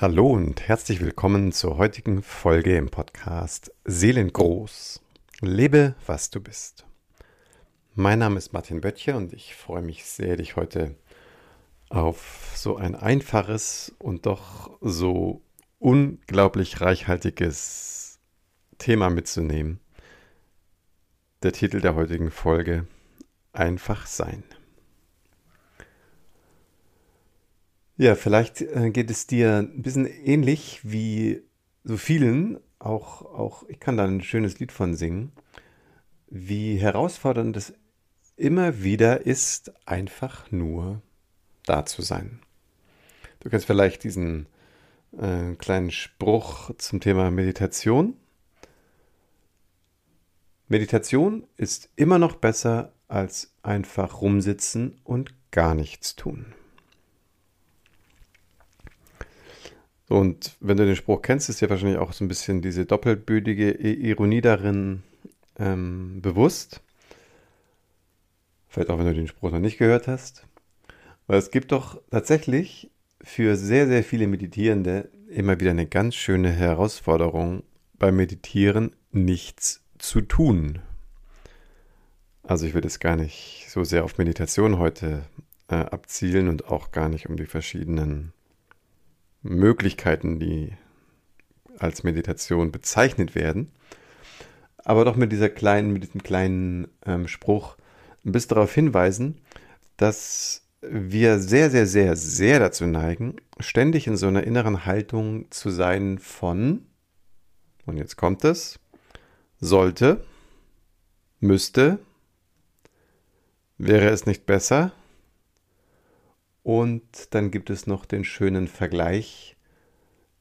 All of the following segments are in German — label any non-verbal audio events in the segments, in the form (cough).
Hallo und herzlich willkommen zur heutigen Folge im Podcast Seelengroß. Lebe, was du bist. Mein Name ist Martin Böttcher und ich freue mich sehr, dich heute auf so ein einfaches und doch so unglaublich reichhaltiges Thema mitzunehmen. Der Titel der heutigen Folge Einfach sein. Ja, vielleicht äh, geht es dir ein bisschen ähnlich wie so vielen, auch, auch ich kann da ein schönes Lied von singen, wie herausfordernd es immer wieder ist, einfach nur da zu sein. Du kennst vielleicht diesen äh, kleinen Spruch zum Thema Meditation. Meditation ist immer noch besser als einfach rumsitzen und gar nichts tun. Und wenn du den Spruch kennst, ist dir wahrscheinlich auch so ein bisschen diese doppelbödige Ironie darin ähm, bewusst. Vielleicht auch, wenn du den Spruch noch nicht gehört hast. Weil es gibt doch tatsächlich für sehr, sehr viele Meditierende immer wieder eine ganz schöne Herausforderung beim Meditieren, nichts zu tun. Also ich würde es gar nicht so sehr auf Meditation heute äh, abzielen und auch gar nicht um die verschiedenen Möglichkeiten, die als Meditation bezeichnet werden. Aber doch mit dieser kleinen, mit diesem kleinen ähm, Spruch ein bisschen darauf hinweisen, dass wir sehr, sehr, sehr, sehr dazu neigen, ständig in so einer inneren Haltung zu sein von, und jetzt kommt es, sollte, müsste, wäre es nicht besser, und dann gibt es noch den schönen Vergleich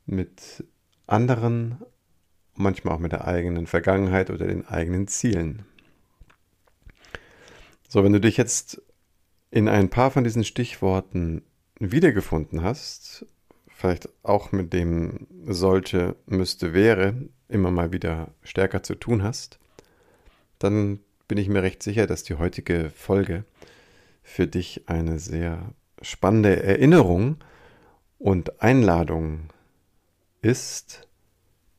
mit anderen, manchmal auch mit der eigenen Vergangenheit oder den eigenen Zielen. So, wenn du dich jetzt in ein paar von diesen Stichworten wiedergefunden hast, vielleicht auch mit dem sollte, müsste, wäre immer mal wieder stärker zu tun hast, dann bin ich mir recht sicher, dass die heutige Folge für dich eine sehr spannende Erinnerung und Einladung ist,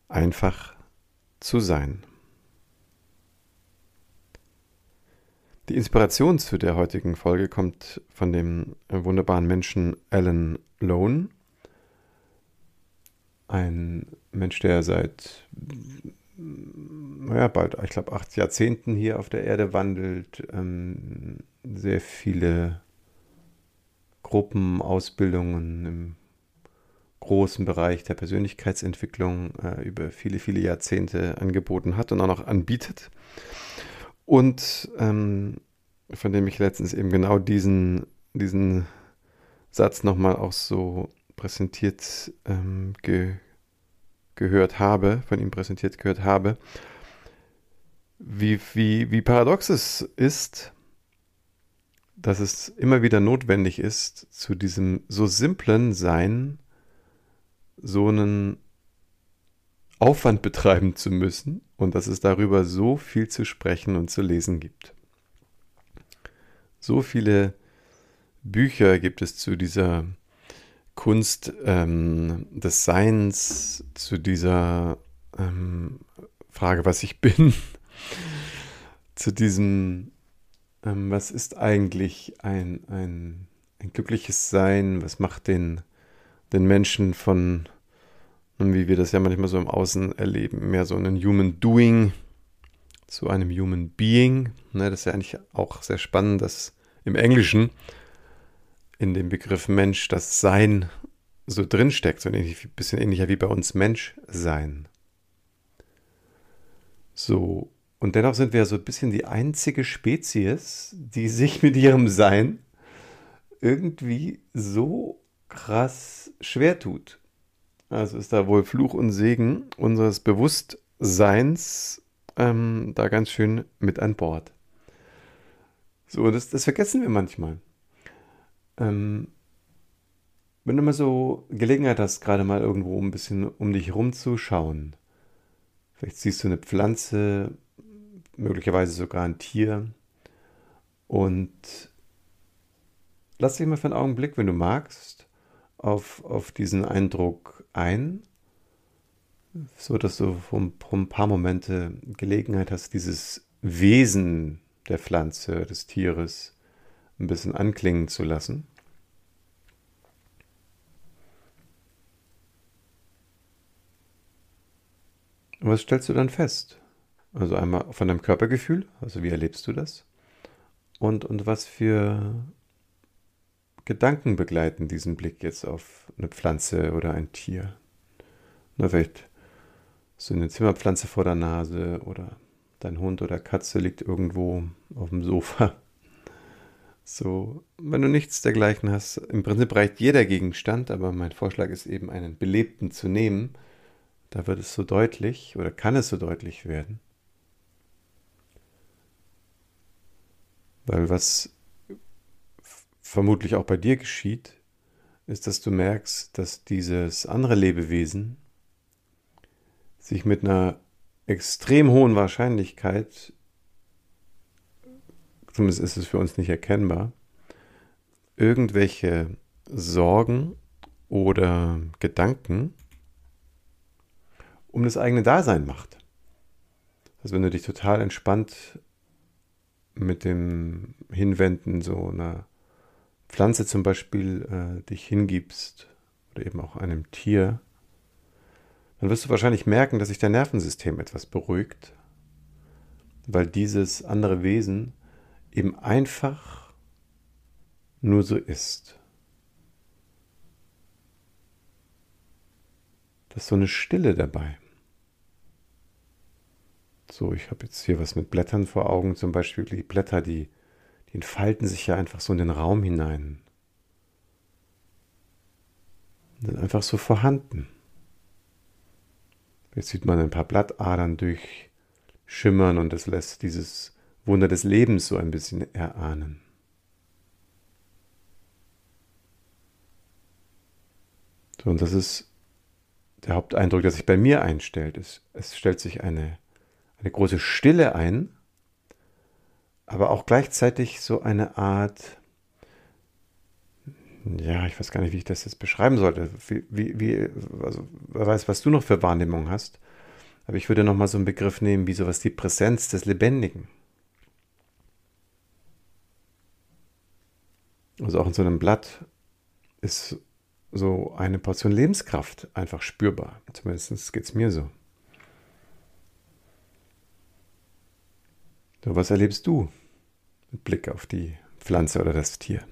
einfach zu sein. Die Inspiration zu der heutigen Folge kommt von dem wunderbaren Menschen Alan Lone. Ein Mensch, der seit, naja, bald, ich glaube, acht Jahrzehnten hier auf der Erde wandelt, ähm, sehr viele Gruppenausbildungen im großen Bereich der Persönlichkeitsentwicklung äh, über viele, viele Jahrzehnte angeboten hat und auch noch anbietet. Und ähm, von dem ich letztens eben genau diesen, diesen Satz nochmal auch so präsentiert ähm, ge gehört habe, von ihm präsentiert gehört habe, wie, wie, wie paradox es ist, dass es immer wieder notwendig ist, zu diesem so simplen Sein so einen Aufwand betreiben zu müssen und dass es darüber so viel zu sprechen und zu lesen gibt. So viele Bücher gibt es zu dieser Kunst ähm, des Seins, zu dieser ähm, Frage, was ich (laughs) bin, zu diesem ähm, was ist eigentlich ein, ein, ein glückliches Sein? Was macht den, den Menschen von, wie wir das ja manchmal so im Außen erleben, mehr so einen Human Doing zu einem Human Being? Ne, das ist ja eigentlich auch sehr spannend, dass im Englischen in dem Begriff Mensch das Sein so drinsteckt, so ein bisschen ähnlicher wie bei uns Mensch sein. So, und dennoch sind wir so ein bisschen die einzige Spezies, die sich mit ihrem Sein irgendwie so krass schwer tut. Also ist da wohl Fluch und Segen unseres Bewusstseins ähm, da ganz schön mit an Bord. So, das, das vergessen wir manchmal. Ähm, wenn du mal so Gelegenheit hast, gerade mal irgendwo ein bisschen um dich rumzuschauen, vielleicht siehst du eine Pflanze, möglicherweise sogar ein Tier. Und lass dich mal für einen Augenblick, wenn du magst, auf, auf diesen Eindruck ein, so dass du vor ein paar Momente Gelegenheit hast, dieses Wesen der Pflanze, des Tieres ein bisschen anklingen zu lassen. Und was stellst du dann fest? Also einmal von deinem Körpergefühl, also wie erlebst du das? Und, und was für Gedanken begleiten diesen Blick jetzt auf eine Pflanze oder ein Tier? Na, vielleicht so eine Zimmerpflanze vor der Nase oder dein Hund oder Katze liegt irgendwo auf dem Sofa. (laughs) So, wenn du nichts dergleichen hast, im Prinzip reicht jeder Gegenstand, aber mein Vorschlag ist eben, einen belebten zu nehmen da wird es so deutlich oder kann es so deutlich werden. Weil was vermutlich auch bei dir geschieht, ist, dass du merkst, dass dieses andere Lebewesen sich mit einer extrem hohen Wahrscheinlichkeit, zumindest ist es für uns nicht erkennbar, irgendwelche Sorgen oder Gedanken um das eigene Dasein macht. Also wenn du dich total entspannt mit dem Hinwenden so einer Pflanze zum Beispiel äh, dich hingibst oder eben auch einem Tier, dann wirst du wahrscheinlich merken, dass sich dein Nervensystem etwas beruhigt, weil dieses andere Wesen eben einfach nur so ist. Das ist so eine Stille dabei. So, ich habe jetzt hier was mit Blättern vor Augen, zum Beispiel die Blätter, die, die entfalten sich ja einfach so in den Raum hinein. Sind einfach so vorhanden. Jetzt sieht man ein paar Blattadern durchschimmern und das lässt dieses Wunder des Lebens so ein bisschen erahnen. So, und das ist der Haupteindruck, der sich bei mir einstellt. Es, es stellt sich eine eine große Stille ein, aber auch gleichzeitig so eine Art, ja, ich weiß gar nicht, wie ich das jetzt beschreiben sollte. Wie, wie, wie also, wer weiß, was du noch für Wahrnehmung hast. Aber ich würde nochmal so einen Begriff nehmen wie sowas die Präsenz des Lebendigen. Also auch in so einem Blatt ist so eine Portion Lebenskraft einfach spürbar. Zumindest geht es mir so. So, was erlebst du mit Blick auf die Pflanze oder das Tier?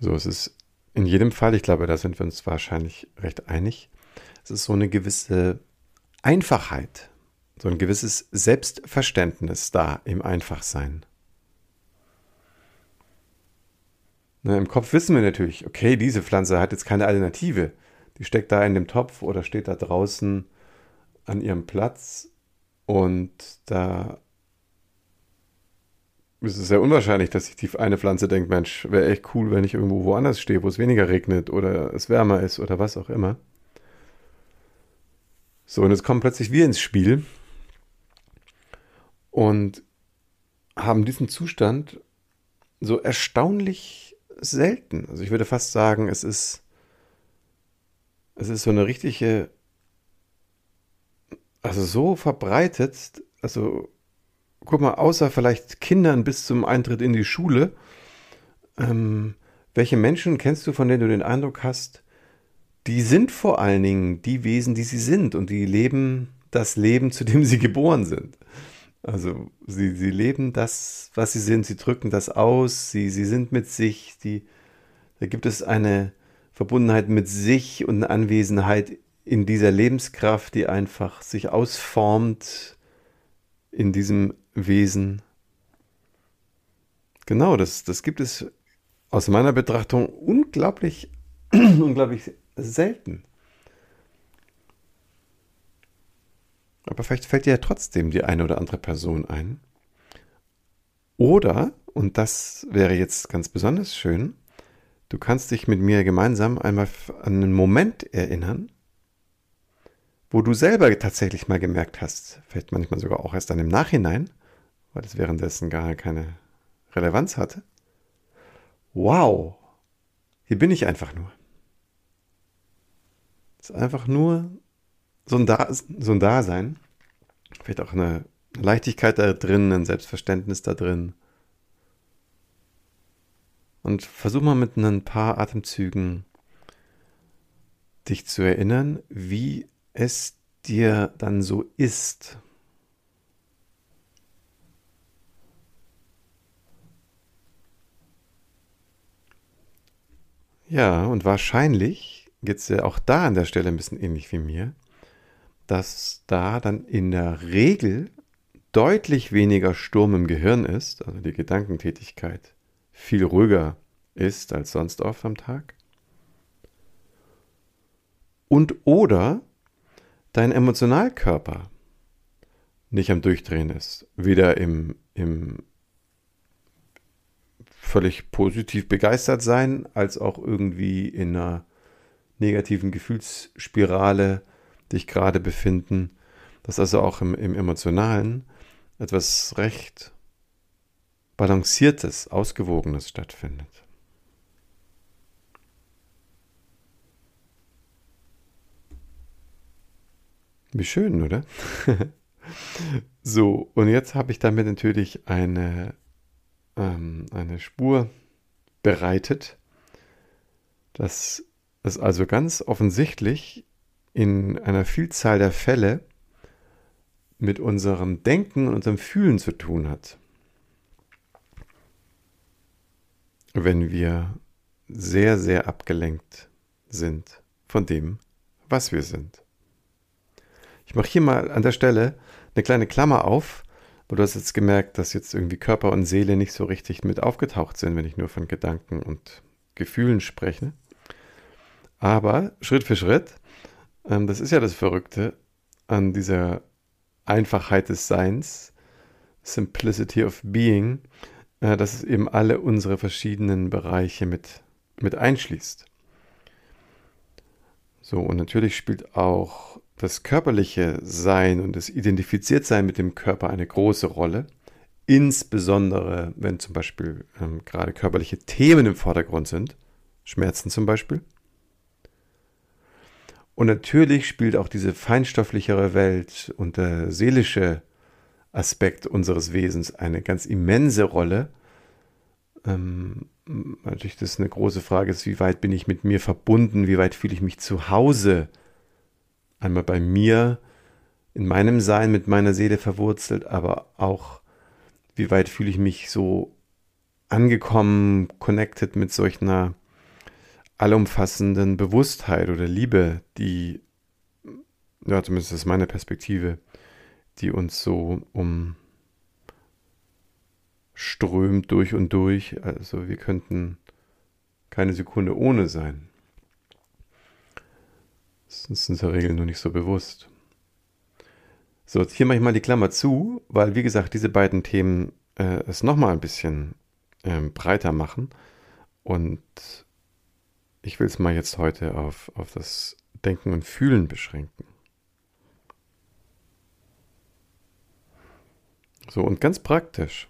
So, es ist in jedem Fall, ich glaube, da sind wir uns wahrscheinlich recht einig, es ist so eine gewisse Einfachheit, so ein gewisses Selbstverständnis da im Einfachsein. Na, Im Kopf wissen wir natürlich, okay, diese Pflanze hat jetzt keine Alternative. Die steckt da in dem Topf oder steht da draußen an ihrem Platz und da ist es sehr unwahrscheinlich, dass sich die eine Pflanze denkt, Mensch, wäre echt cool, wenn ich irgendwo woanders stehe, wo es weniger regnet oder es wärmer ist oder was auch immer. So, und jetzt kommen plötzlich wir ins Spiel und haben diesen Zustand so erstaunlich selten. Also ich würde fast sagen, es ist, es ist so eine richtige also so verbreitet, also guck mal, außer vielleicht Kindern bis zum Eintritt in die Schule, ähm, welche Menschen kennst du, von denen du den Eindruck hast, die sind vor allen Dingen die Wesen, die sie sind und die leben das Leben, zu dem sie geboren sind. Also sie, sie leben das, was sie sind, sie drücken das aus, sie, sie sind mit sich, die, da gibt es eine Verbundenheit mit sich und eine Anwesenheit in dieser Lebenskraft, die einfach sich ausformt in diesem Wesen. Genau, das, das gibt es aus meiner Betrachtung unglaublich, (clears throat) unglaublich selten. Aber vielleicht fällt dir ja trotzdem die eine oder andere Person ein. Oder, und das wäre jetzt ganz besonders schön, du kannst dich mit mir gemeinsam einmal an einen Moment erinnern, wo du selber tatsächlich mal gemerkt hast, vielleicht manchmal sogar auch erst dann im Nachhinein, weil es währenddessen gar keine Relevanz hatte. Wow, hier bin ich einfach nur. Es ist einfach nur so ein, da so ein Dasein. Vielleicht auch eine Leichtigkeit da drin, ein Selbstverständnis da drin. Und versuch mal mit ein paar Atemzügen dich zu erinnern, wie es dir dann so ist. Ja, und wahrscheinlich geht es ja auch da an der Stelle ein bisschen ähnlich wie mir, dass da dann in der Regel deutlich weniger Sturm im Gehirn ist, also die Gedankentätigkeit viel ruhiger ist als sonst oft am Tag. Und oder dein Emotionalkörper nicht am Durchdrehen ist, weder im, im völlig positiv begeistert sein, als auch irgendwie in einer negativen Gefühlsspirale dich gerade befinden, dass also auch im, im Emotionalen etwas recht Balanciertes, Ausgewogenes stattfindet. Wie schön, oder? (laughs) so, und jetzt habe ich damit natürlich eine, ähm, eine Spur bereitet, dass es also ganz offensichtlich in einer Vielzahl der Fälle mit unserem Denken und unserem Fühlen zu tun hat. Wenn wir sehr, sehr abgelenkt sind von dem, was wir sind. Ich mache hier mal an der Stelle eine kleine Klammer auf, weil du hast jetzt gemerkt, dass jetzt irgendwie Körper und Seele nicht so richtig mit aufgetaucht sind, wenn ich nur von Gedanken und Gefühlen spreche. Aber Schritt für Schritt, ähm, das ist ja das Verrückte an dieser Einfachheit des Seins, Simplicity of Being, äh, dass es eben alle unsere verschiedenen Bereiche mit, mit einschließt. So, und natürlich spielt auch das körperliche Sein und das Identifiziertsein mit dem Körper eine große Rolle. Insbesondere, wenn zum Beispiel ähm, gerade körperliche Themen im Vordergrund sind, Schmerzen zum Beispiel. Und natürlich spielt auch diese feinstofflichere Welt und der seelische Aspekt unseres Wesens eine ganz immense Rolle. Ähm, natürlich, das ist eine große Frage, ist, wie weit bin ich mit mir verbunden, wie weit fühle ich mich zu Hause, einmal bei mir, in meinem Sein, mit meiner Seele verwurzelt, aber auch, wie weit fühle ich mich so angekommen, connected mit solch einer allumfassenden Bewusstheit oder Liebe, die, ja, zumindest ist meine Perspektive, die uns so umströmt durch und durch. Also wir könnten keine Sekunde ohne sein. Das ist in der Regel nur nicht so bewusst. So, hier mache ich mal die Klammer zu, weil, wie gesagt, diese beiden Themen äh, es nochmal ein bisschen ähm, breiter machen. Und ich will es mal jetzt heute auf, auf das Denken und Fühlen beschränken. So, und ganz praktisch,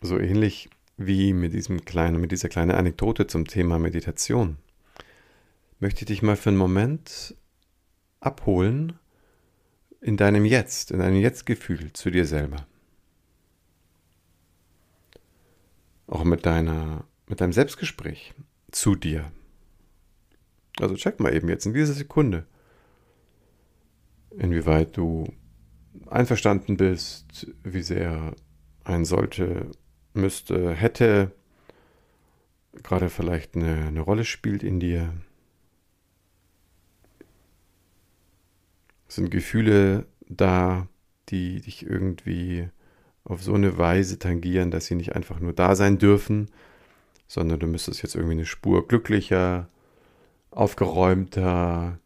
so ähnlich wie mit diesem kleinen, mit dieser kleinen Anekdote zum Thema Meditation, möchte ich dich mal für einen Moment abholen in deinem Jetzt, in deinem Jetzt-Gefühl zu dir selber. Auch mit deiner, mit deinem Selbstgespräch zu dir. Also check mal eben jetzt in dieser Sekunde, inwieweit du einverstanden bist, wie sehr ein sollte, müsste, hätte, gerade vielleicht eine, eine Rolle spielt in dir. Sind Gefühle da, die dich irgendwie auf so eine Weise tangieren, dass sie nicht einfach nur da sein dürfen, sondern du müsstest jetzt irgendwie eine Spur glücklicher, aufgeräumter,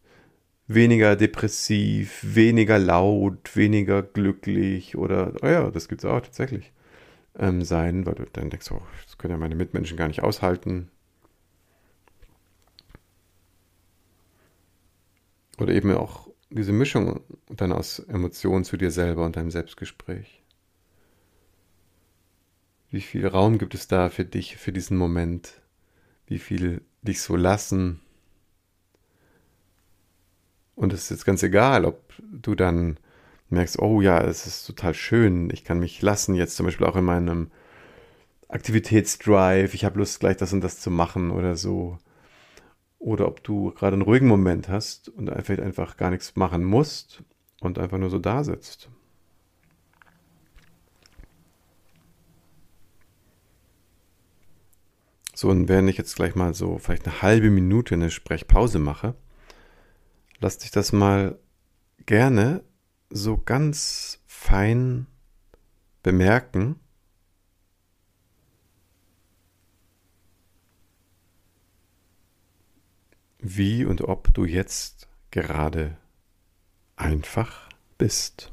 weniger depressiv, weniger laut, weniger glücklich oder, oh ja, das gibt es auch tatsächlich, ähm, sein, weil du dann denkst, oh, das können ja meine Mitmenschen gar nicht aushalten. Oder eben auch diese Mischung dann aus Emotionen zu dir selber und deinem Selbstgespräch. Wie viel Raum gibt es da für dich, für diesen Moment, wie viel dich so lassen. Und es ist jetzt ganz egal, ob du dann merkst, oh ja, es ist total schön, ich kann mich lassen, jetzt zum Beispiel auch in meinem Aktivitätsdrive, ich habe Lust, gleich das und das zu machen oder so. Oder ob du gerade einen ruhigen Moment hast und vielleicht einfach gar nichts machen musst und einfach nur so da sitzt. So, und wenn ich jetzt gleich mal so vielleicht eine halbe Minute eine Sprechpause mache, lass dich das mal gerne so ganz fein bemerken. Wie und ob du jetzt gerade einfach bist.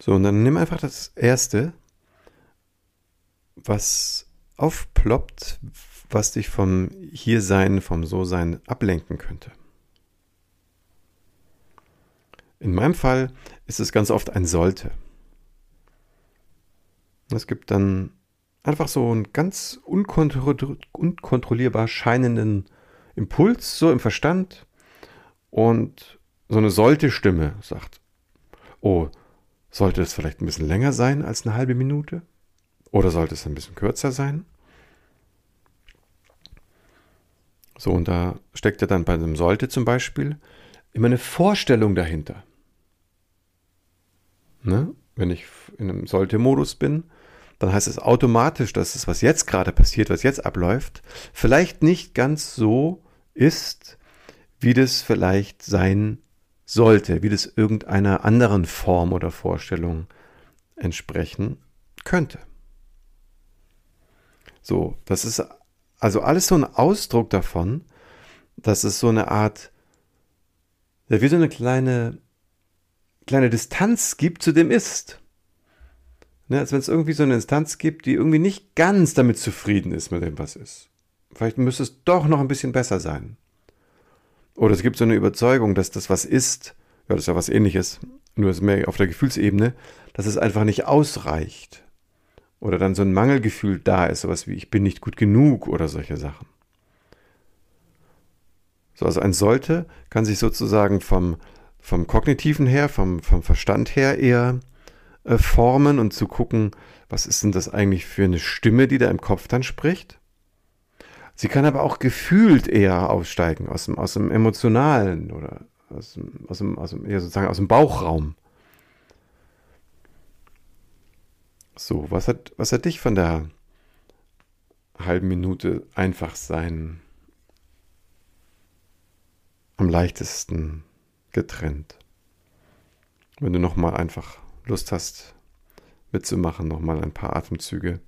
So, und dann nimm einfach das Erste, was aufploppt, was dich vom Hiersein, vom So-Sein ablenken könnte. In meinem Fall ist es ganz oft ein Sollte. Es gibt dann einfach so einen ganz unkontrollierbar scheinenden Impuls, so im Verstand. Und so eine Sollte-Stimme sagt, oh, sollte es vielleicht ein bisschen länger sein als eine halbe Minute? Oder sollte es ein bisschen kürzer sein? So, und da steckt ja dann bei einem Sollte zum Beispiel immer eine Vorstellung dahinter. Ne? Wenn ich in einem Sollte-Modus bin, dann heißt es automatisch, dass es, was jetzt gerade passiert, was jetzt abläuft, vielleicht nicht ganz so ist, wie das vielleicht sein sollte, wie das irgendeiner anderen Form oder Vorstellung entsprechen könnte. So, das ist also alles so ein Ausdruck davon, dass es so eine Art, ja, wie so eine kleine, kleine Distanz gibt zu dem Ist. Ne, als wenn es irgendwie so eine Instanz gibt, die irgendwie nicht ganz damit zufrieden ist mit dem, was ist. Vielleicht müsste es doch noch ein bisschen besser sein. Oder es gibt so eine Überzeugung, dass das, was ist, ja, das ist ja was ähnliches, nur ist mehr auf der Gefühlsebene, dass es einfach nicht ausreicht. Oder dann so ein Mangelgefühl da ist, sowas wie ich bin nicht gut genug oder solche Sachen. So, also ein sollte kann sich sozusagen vom, vom kognitiven her, vom, vom Verstand her eher äh, formen und zu gucken, was ist denn das eigentlich für eine Stimme, die da im Kopf dann spricht. Sie kann aber auch gefühlt eher aussteigen, aus dem, aus dem Emotionalen oder aus dem, aus dem, aus dem, ja, sozusagen aus dem Bauchraum. So, was hat, was hat dich von der halben Minute einfach sein am leichtesten getrennt? Wenn du nochmal einfach Lust hast mitzumachen, nochmal ein paar Atemzüge.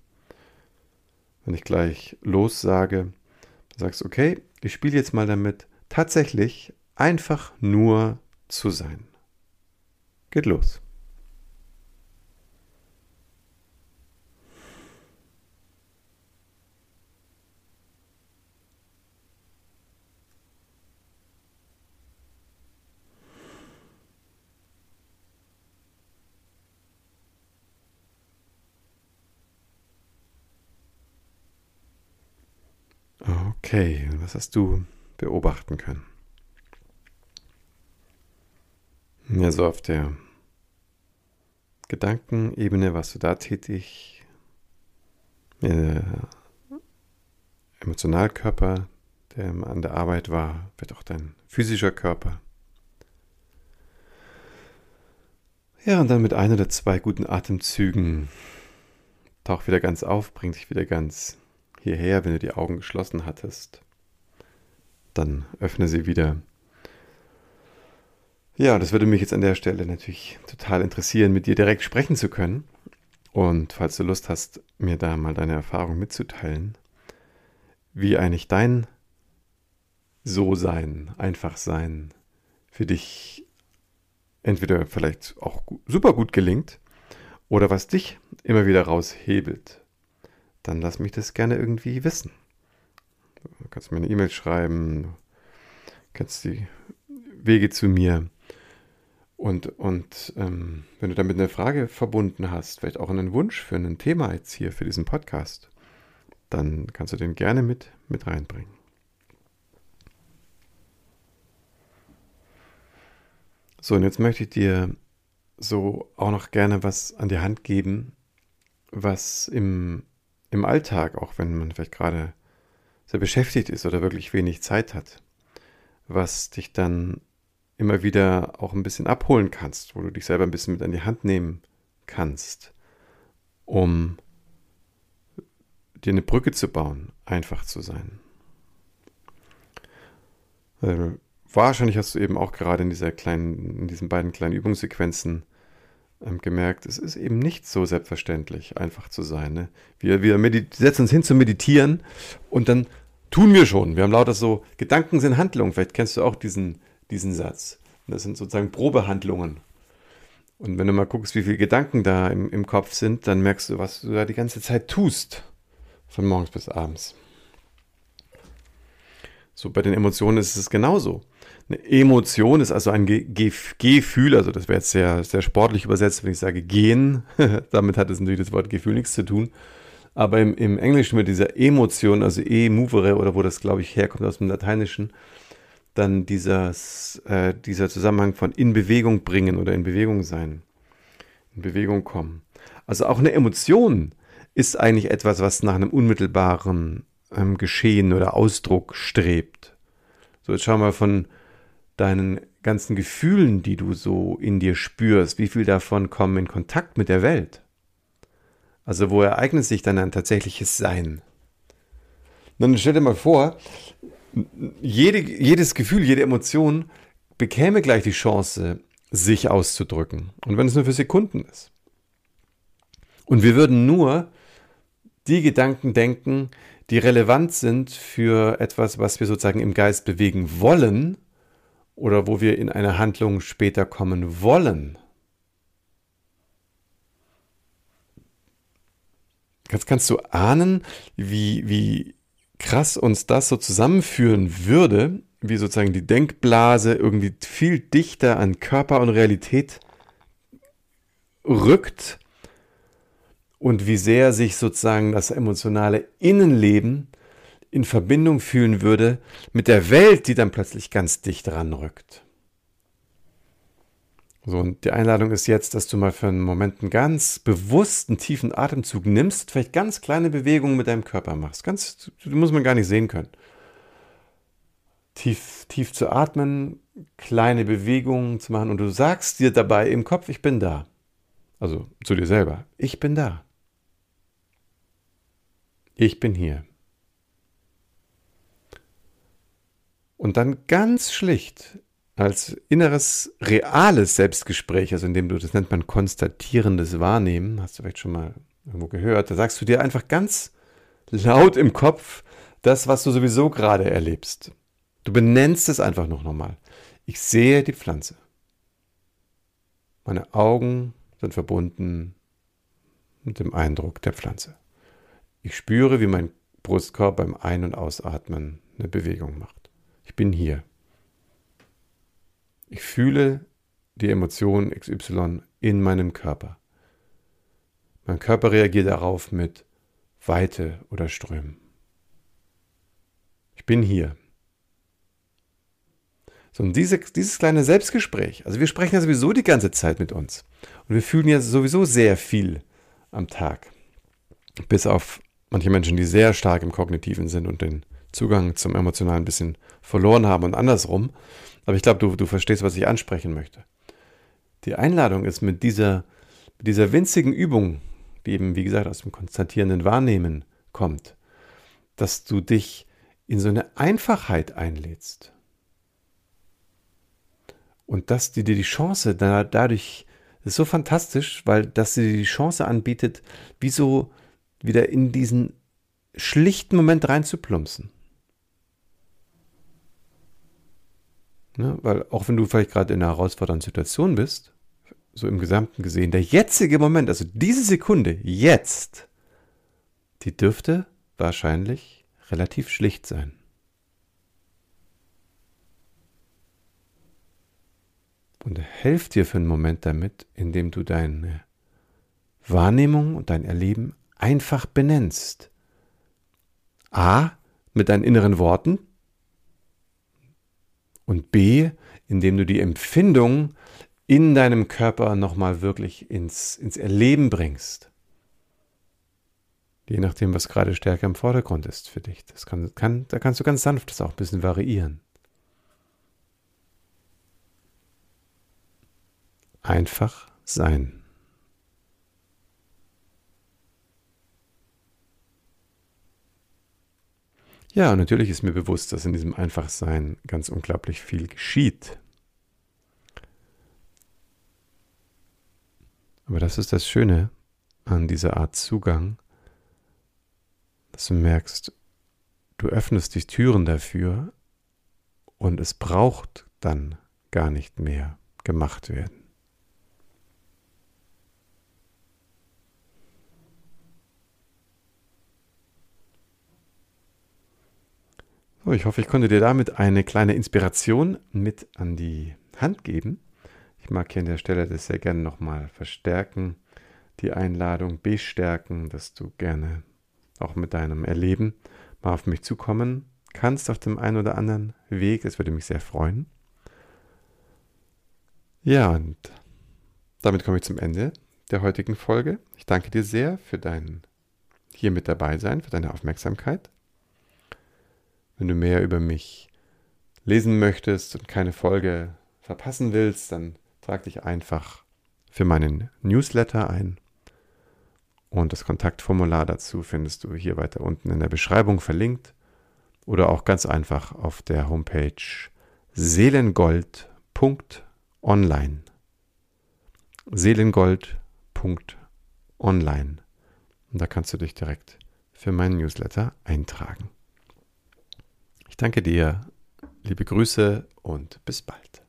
Wenn ich gleich los sage, sagst, okay, ich spiele jetzt mal damit, tatsächlich einfach nur zu sein. Geht los. Okay, was hast du beobachten können? Ja, so auf der Gedankenebene warst du da tätig. Der Emotionalkörper, der an der Arbeit war, wird auch dein physischer Körper. Ja, und dann mit ein oder zwei guten Atemzügen tauch wieder ganz auf, bring dich wieder ganz hierher, wenn du die Augen geschlossen hattest. Dann öffne sie wieder. Ja, das würde mich jetzt an der Stelle natürlich total interessieren, mit dir direkt sprechen zu können. Und falls du Lust hast, mir da mal deine Erfahrung mitzuteilen, wie eigentlich dein So-Sein, Einfach-Sein für dich entweder vielleicht auch super gut gelingt oder was dich immer wieder raushebelt dann lass mich das gerne irgendwie wissen. Du kannst mir eine E-Mail schreiben, kennst die Wege zu mir. Und, und ähm, wenn du damit eine Frage verbunden hast, vielleicht auch einen Wunsch für ein Thema jetzt hier für diesen Podcast, dann kannst du den gerne mit, mit reinbringen. So, und jetzt möchte ich dir so auch noch gerne was an die Hand geben, was im, im Alltag, auch wenn man vielleicht gerade sehr beschäftigt ist oder wirklich wenig Zeit hat, was dich dann immer wieder auch ein bisschen abholen kannst, wo du dich selber ein bisschen mit an die Hand nehmen kannst, um dir eine Brücke zu bauen, einfach zu sein. Äh, wahrscheinlich hast du eben auch gerade in dieser kleinen, in diesen beiden kleinen Übungssequenzen gemerkt, es ist eben nicht so selbstverständlich, einfach zu sein. Ne? Wir, wir setzen uns hin zu meditieren und dann tun wir schon. Wir haben lauter so Gedanken sind Handlungen. Vielleicht kennst du auch diesen, diesen Satz. Das sind sozusagen Probehandlungen. Und wenn du mal guckst, wie viele Gedanken da im, im Kopf sind, dann merkst du, was du da die ganze Zeit tust. Von morgens bis abends. So bei den Emotionen ist es genauso. Eine Emotion ist also ein Ge Ge Gefühl, also das wäre jetzt sehr, sehr sportlich übersetzt, wenn ich sage gehen. (laughs) Damit hat es natürlich das Wort Gefühl nichts zu tun. Aber im, im Englischen mit dieser Emotion, also e movere oder wo das glaube ich herkommt aus dem Lateinischen, dann dieses, äh, dieser Zusammenhang von in Bewegung bringen oder in Bewegung sein, in Bewegung kommen. Also auch eine Emotion ist eigentlich etwas, was nach einem unmittelbaren ähm, Geschehen oder Ausdruck strebt. So, jetzt schauen wir von deinen ganzen Gefühlen, die du so in dir spürst, wie viel davon kommen in Kontakt mit der Welt? Also wo ereignet sich dann ein tatsächliches Sein? Dann stell dir mal vor, jede, jedes Gefühl, jede Emotion bekäme gleich die Chance, sich auszudrücken. Und wenn es nur für Sekunden ist. Und wir würden nur die Gedanken denken, die relevant sind für etwas, was wir sozusagen im Geist bewegen wollen oder wo wir in eine Handlung später kommen wollen. Jetzt kannst du ahnen, wie, wie krass uns das so zusammenführen würde, wie sozusagen die Denkblase irgendwie viel dichter an Körper und Realität rückt und wie sehr sich sozusagen das emotionale Innenleben in Verbindung fühlen würde mit der Welt, die dann plötzlich ganz dicht ranrückt. So, und die Einladung ist jetzt, dass du mal für einen Moment einen ganz bewussten, tiefen Atemzug nimmst, vielleicht ganz kleine Bewegungen mit deinem Körper machst. Ganz, muss man gar nicht sehen können. Tief, tief zu atmen, kleine Bewegungen zu machen und du sagst dir dabei im Kopf, ich bin da. Also zu dir selber, ich bin da. Ich bin hier. Und dann ganz schlicht als inneres, reales Selbstgespräch, also indem du, das nennt man konstatierendes Wahrnehmen, hast du vielleicht schon mal irgendwo gehört, da sagst du dir einfach ganz laut im Kopf das, was du sowieso gerade erlebst. Du benennst es einfach noch nochmal. Ich sehe die Pflanze. Meine Augen sind verbunden mit dem Eindruck der Pflanze. Ich spüre, wie mein Brustkorb beim Ein- und Ausatmen eine Bewegung macht. Ich bin hier. Ich fühle die Emotion XY in meinem Körper. Mein Körper reagiert darauf mit Weite oder Strömen. Ich bin hier. So, und diese, dieses kleine Selbstgespräch, also wir sprechen ja sowieso die ganze Zeit mit uns. Und wir fühlen ja sowieso sehr viel am Tag. Bis auf manche Menschen, die sehr stark im Kognitiven sind und den Zugang zum Emotionalen ein bisschen verloren haben und andersrum. Aber ich glaube, du, du verstehst, was ich ansprechen möchte. Die Einladung ist mit dieser, mit dieser winzigen Übung, die eben, wie gesagt, aus dem konstatierenden Wahrnehmen kommt, dass du dich in so eine Einfachheit einlädst. Und dass dir die Chance da, dadurch, ist so fantastisch, weil das dir die Chance anbietet, wie so wieder in diesen schlichten Moment reinzuplumpsen. Ne? Weil auch wenn du vielleicht gerade in einer herausfordernden Situation bist, so im Gesamten gesehen, der jetzige Moment, also diese Sekunde, jetzt, die dürfte wahrscheinlich relativ schlicht sein. und helfe dir für einen Moment damit, indem du deine Wahrnehmung und dein Erleben einfach benennst. A, mit deinen inneren Worten und B, indem du die Empfindung in deinem Körper nochmal wirklich ins, ins Erleben bringst. Je nachdem, was gerade stärker im Vordergrund ist für dich. Das kann, kann, da kannst du ganz sanft das auch ein bisschen variieren. Einfach sein. Ja, natürlich ist mir bewusst, dass in diesem Einfachsein ganz unglaublich viel geschieht. Aber das ist das Schöne an dieser Art Zugang, dass du merkst, du öffnest die Türen dafür und es braucht dann gar nicht mehr gemacht werden. So, ich hoffe, ich konnte dir damit eine kleine Inspiration mit an die Hand geben. Ich mag hier an der Stelle das sehr gerne nochmal verstärken, die Einladung bestärken, dass du gerne auch mit deinem Erleben mal auf mich zukommen kannst auf dem einen oder anderen Weg. Das würde mich sehr freuen. Ja, und damit komme ich zum Ende der heutigen Folge. Ich danke dir sehr für dein hier mit dabei sein, für deine Aufmerksamkeit. Wenn du mehr über mich lesen möchtest und keine Folge verpassen willst, dann trag dich einfach für meinen Newsletter ein. Und das Kontaktformular dazu findest du hier weiter unten in der Beschreibung verlinkt oder auch ganz einfach auf der Homepage seelengold.online. Seelengold.online. Und da kannst du dich direkt für meinen Newsletter eintragen. Ich danke dir, liebe Grüße und bis bald.